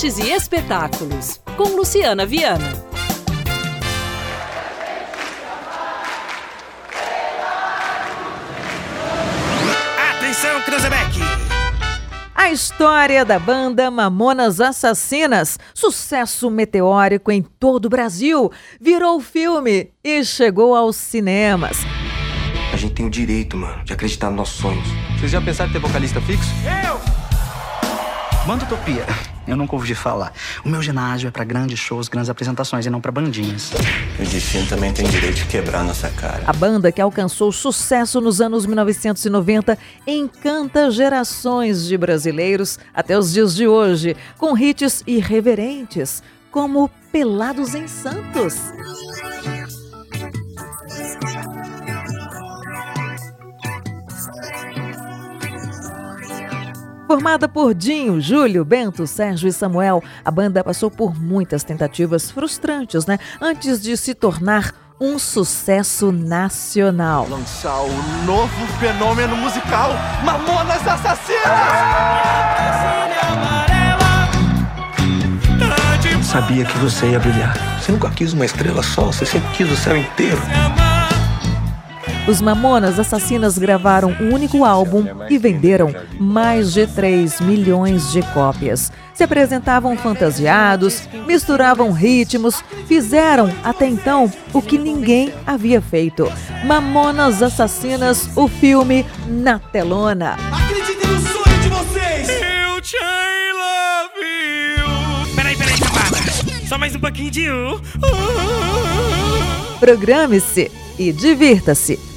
artes e espetáculos, com Luciana Viana. Atenção, Cruzebeck! A história da banda Mamonas Assassinas, sucesso meteórico em todo o Brasil, virou filme e chegou aos cinemas. A gente tem o direito, mano, de acreditar nos nossos sonhos. Vocês já pensaram em ter vocalista fixo? Eu! Manda Utopia. Eu nunca ouvi falar. O meu ginásio é para grandes shows, grandes apresentações e não para bandinhas. O destino também tem direito de quebrar nossa cara. A banda que alcançou sucesso nos anos 1990 encanta gerações de brasileiros até os dias de hoje, com hits irreverentes, como Pelados em Santos. Formada por Dinho, Júlio, Bento, Sérgio e Samuel, a banda passou por muitas tentativas frustrantes, né? Antes de se tornar um sucesso nacional. Lançar o novo fenômeno musical Mamonas Assassinas! Sabia que você ia brilhar. Você nunca quis uma estrela só, você sempre quis o céu inteiro. Os Mamonas Assassinas gravaram um único álbum e venderam mais de 3 milhões de cópias. Se apresentavam fantasiados, misturavam ritmos, fizeram até então o que ninguém havia feito. Mamonas Assassinas, o filme na telona. Acreditem no sonho de vocês! Eu te love you! Peraí, peraí! Só mais um pouquinho de um. Programe-se e divirta-se.